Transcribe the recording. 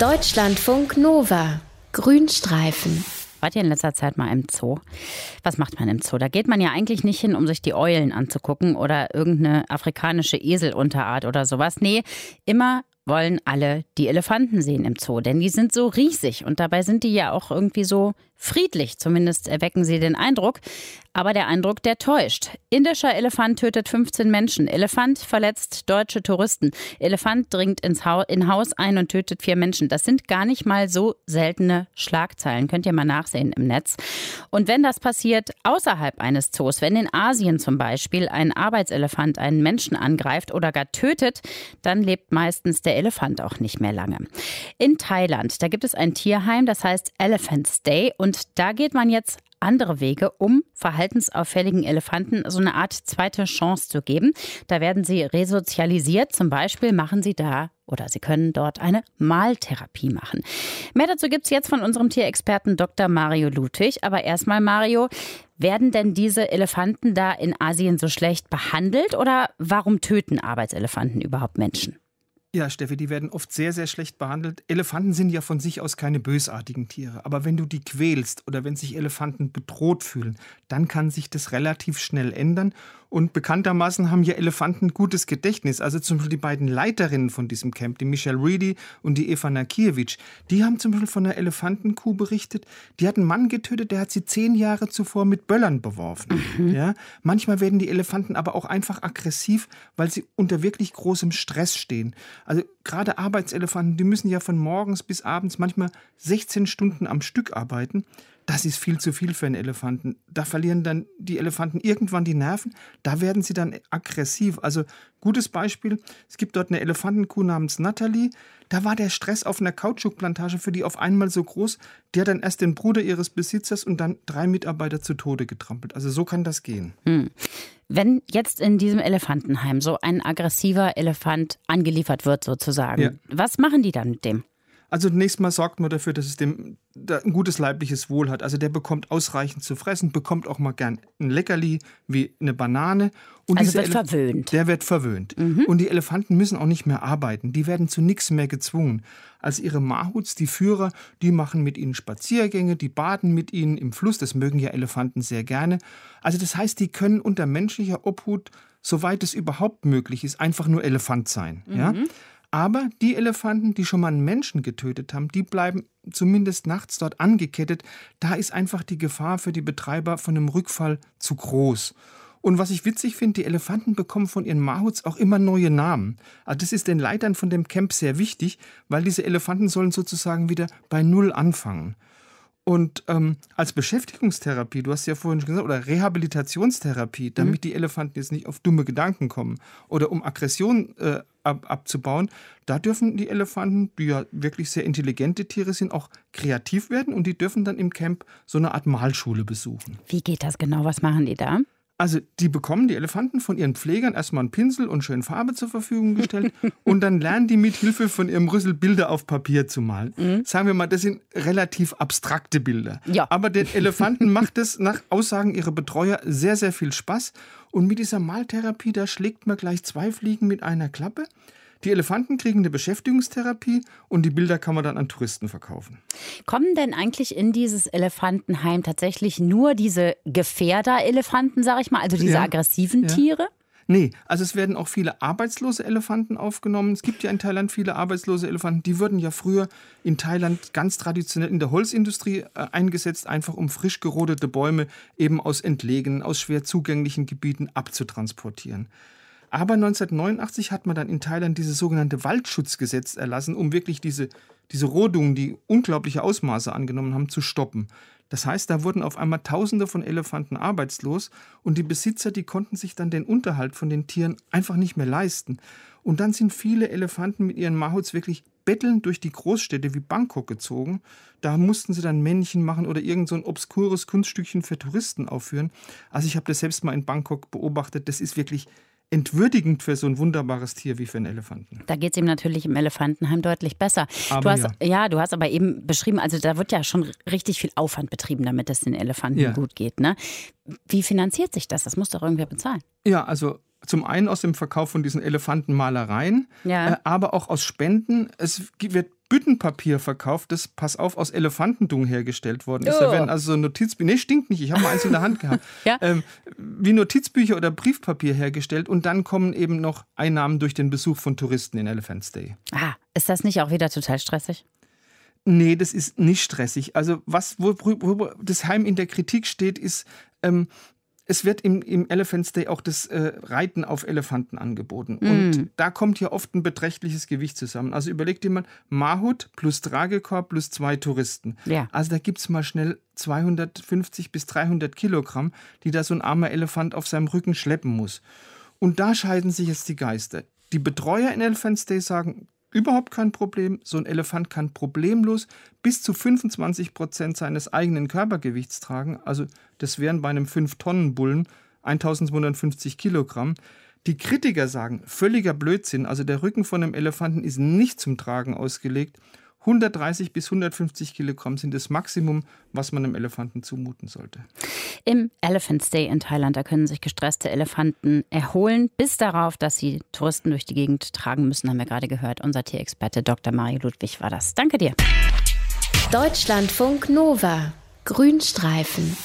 Deutschlandfunk Nova. Grünstreifen. Wart ihr in letzter Zeit mal im Zoo? Was macht man im Zoo? Da geht man ja eigentlich nicht hin, um sich die Eulen anzugucken oder irgendeine afrikanische Eselunterart oder sowas. Nee, immer wollen alle die Elefanten sehen im Zoo, denn die sind so riesig und dabei sind die ja auch irgendwie so friedlich. Zumindest erwecken sie den Eindruck. Aber der Eindruck, der täuscht. Indischer Elefant tötet 15 Menschen. Elefant verletzt deutsche Touristen. Elefant dringt ins Haus, in Haus ein und tötet vier Menschen. Das sind gar nicht mal so seltene Schlagzeilen. Könnt ihr mal nachsehen im Netz. Und wenn das passiert außerhalb eines Zoos, wenn in Asien zum Beispiel ein Arbeitselefant einen Menschen angreift oder gar tötet, dann lebt meistens der Elefant auch nicht mehr lange. In Thailand, da gibt es ein Tierheim, das heißt Elephant's Day. Und da geht man jetzt andere Wege, um verhaltensauffälligen Elefanten so eine Art zweite Chance zu geben. Da werden sie resozialisiert. Zum Beispiel machen sie da oder sie können dort eine Maltherapie machen. Mehr dazu gibt es jetzt von unserem Tierexperten Dr. Mario Ludwig. Aber erstmal, Mario, werden denn diese Elefanten da in Asien so schlecht behandelt oder warum töten Arbeitselefanten überhaupt Menschen? Ja, Steffi, die werden oft sehr, sehr schlecht behandelt. Elefanten sind ja von sich aus keine bösartigen Tiere. Aber wenn du die quälst oder wenn sich Elefanten bedroht fühlen, dann kann sich das relativ schnell ändern. Und bekanntermaßen haben ja Elefanten gutes Gedächtnis. Also zum Beispiel die beiden Leiterinnen von diesem Camp, die Michelle Reedy und die Eva Nakiewicz, die haben zum Beispiel von einer Elefantenkuh berichtet. Die hat einen Mann getötet, der hat sie zehn Jahre zuvor mit Böllern beworfen. Mhm. Ja? Manchmal werden die Elefanten aber auch einfach aggressiv, weil sie unter wirklich großem Stress stehen. Also gerade Arbeitselefanten, die müssen ja von morgens bis abends manchmal 16 Stunden am Stück arbeiten. Das ist viel zu viel für einen Elefanten. Da verlieren dann die Elefanten irgendwann die Nerven. Da werden sie dann aggressiv. Also gutes Beispiel. Es gibt dort eine Elefantenkuh namens Natalie. Da war der Stress auf einer Kautschukplantage für die auf einmal so groß. Hat dann erst den Bruder ihres Besitzers und dann drei Mitarbeiter zu Tode getrampelt. Also so kann das gehen. Hm. Wenn jetzt in diesem Elefantenheim so ein aggressiver Elefant angeliefert wird, sozusagen, ja. was machen die dann mit dem? Also zunächst mal sorgt man dafür, dass es dem ein gutes leibliches Wohl hat. Also der bekommt ausreichend zu fressen, bekommt auch mal gern ein Leckerli wie eine Banane. Und also wird Elef verwöhnt. Der wird verwöhnt. Mhm. Und die Elefanten müssen auch nicht mehr arbeiten. Die werden zu nichts mehr gezwungen. Also ihre Mahuts, die Führer, die machen mit ihnen Spaziergänge, die baden mit ihnen im Fluss. Das mögen ja Elefanten sehr gerne. Also das heißt, die können unter menschlicher Obhut, soweit es überhaupt möglich ist, einfach nur Elefant sein. Mhm. Ja? Aber die Elefanten, die schon mal einen Menschen getötet haben, die bleiben zumindest nachts dort angekettet. Da ist einfach die Gefahr für die Betreiber von einem Rückfall zu groß. Und was ich witzig finde, die Elefanten bekommen von ihren Mahuts auch immer neue Namen. Also das ist den Leitern von dem Camp sehr wichtig, weil diese Elefanten sollen sozusagen wieder bei Null anfangen. Und ähm, als Beschäftigungstherapie, du hast ja vorhin schon gesagt, oder Rehabilitationstherapie, damit mhm. die Elefanten jetzt nicht auf dumme Gedanken kommen oder um Aggression äh, ab, abzubauen, da dürfen die Elefanten, die ja wirklich sehr intelligente Tiere sind, auch kreativ werden und die dürfen dann im Camp so eine Art Malschule besuchen. Wie geht das genau? Was machen die da? Also die bekommen die Elefanten von ihren Pflegern erstmal einen Pinsel und schön Farbe zur Verfügung gestellt und dann lernen die mit Hilfe von ihrem Rüssel Bilder auf Papier zu malen. Mhm. Sagen wir mal, das sind relativ abstrakte Bilder. Ja. Aber den Elefanten macht es nach Aussagen ihrer Betreuer sehr, sehr viel Spaß. Und mit dieser Maltherapie, da schlägt man gleich zwei Fliegen mit einer Klappe. Die Elefanten kriegen eine Beschäftigungstherapie und die Bilder kann man dann an Touristen verkaufen. Kommen denn eigentlich in dieses Elefantenheim tatsächlich nur diese Gefährder-Elefanten, sag ich mal, also diese ja, aggressiven ja. Tiere? Nee, also es werden auch viele arbeitslose Elefanten aufgenommen. Es gibt ja in Thailand viele arbeitslose Elefanten. Die wurden ja früher in Thailand ganz traditionell in der Holzindustrie äh, eingesetzt, einfach um frisch gerodete Bäume eben aus entlegenen, aus schwer zugänglichen Gebieten abzutransportieren. Aber 1989 hat man dann in Thailand dieses sogenannte Waldschutzgesetz erlassen, um wirklich diese, diese Rodungen, die unglaubliche Ausmaße angenommen haben, zu stoppen. Das heißt, da wurden auf einmal Tausende von Elefanten arbeitslos und die Besitzer, die konnten sich dann den Unterhalt von den Tieren einfach nicht mehr leisten. Und dann sind viele Elefanten mit ihren Mahuts wirklich bettelnd durch die Großstädte wie Bangkok gezogen. Da mussten sie dann Männchen machen oder irgend so ein obskures Kunststückchen für Touristen aufführen. Also ich habe das selbst mal in Bangkok beobachtet. Das ist wirklich entwürdigend für so ein wunderbares Tier wie für einen Elefanten. Da geht es ihm natürlich im Elefantenheim deutlich besser. Aber du hast, ja. ja. du hast aber eben beschrieben, also da wird ja schon richtig viel Aufwand betrieben, damit es den Elefanten ja. gut geht. Ne? Wie finanziert sich das? Das muss doch irgendwer bezahlen. Ja, also zum einen aus dem Verkauf von diesen Elefantenmalereien, ja. äh, aber auch aus Spenden. Es wird Büttenpapier verkauft, das, pass auf, aus Elefantendung hergestellt worden ist. Oh. Da werden also so Notizbücher, nee, stinkt nicht, ich habe mal eins in der Hand gehabt, ja? ähm, wie Notizbücher oder Briefpapier hergestellt und dann kommen eben noch Einnahmen durch den Besuch von Touristen in Elephants Day. Ah, ist das nicht auch wieder total stressig? Nee, das ist nicht stressig. Also was, wo, wo das Heim in der Kritik steht, ist, ähm, es wird im, im Elephants Day auch das äh, Reiten auf Elefanten angeboten. Mm. Und da kommt ja oft ein beträchtliches Gewicht zusammen. Also überleg dir mal, Mahut plus Tragekorb plus zwei Touristen. Ja. Also da gibt es mal schnell 250 bis 300 Kilogramm, die da so ein armer Elefant auf seinem Rücken schleppen muss. Und da scheiden sich jetzt die Geister. Die Betreuer in Elephants Day sagen, Überhaupt kein Problem. So ein Elefant kann problemlos bis zu 25 Prozent seines eigenen Körpergewichts tragen. Also das wären bei einem 5-Tonnen-Bullen 1250 Kilogramm. Die Kritiker sagen, völliger Blödsinn. Also der Rücken von einem Elefanten ist nicht zum Tragen ausgelegt. 130 bis 150 Kilogramm sind das Maximum, was man einem Elefanten zumuten sollte. Im Elephant Day in Thailand, da können sich gestresste Elefanten erholen, bis darauf, dass sie Touristen durch die Gegend tragen müssen, haben wir gerade gehört. Unser Tierexperte Dr. Mario Ludwig war das. Danke dir. Deutschlandfunk Nova. Grünstreifen.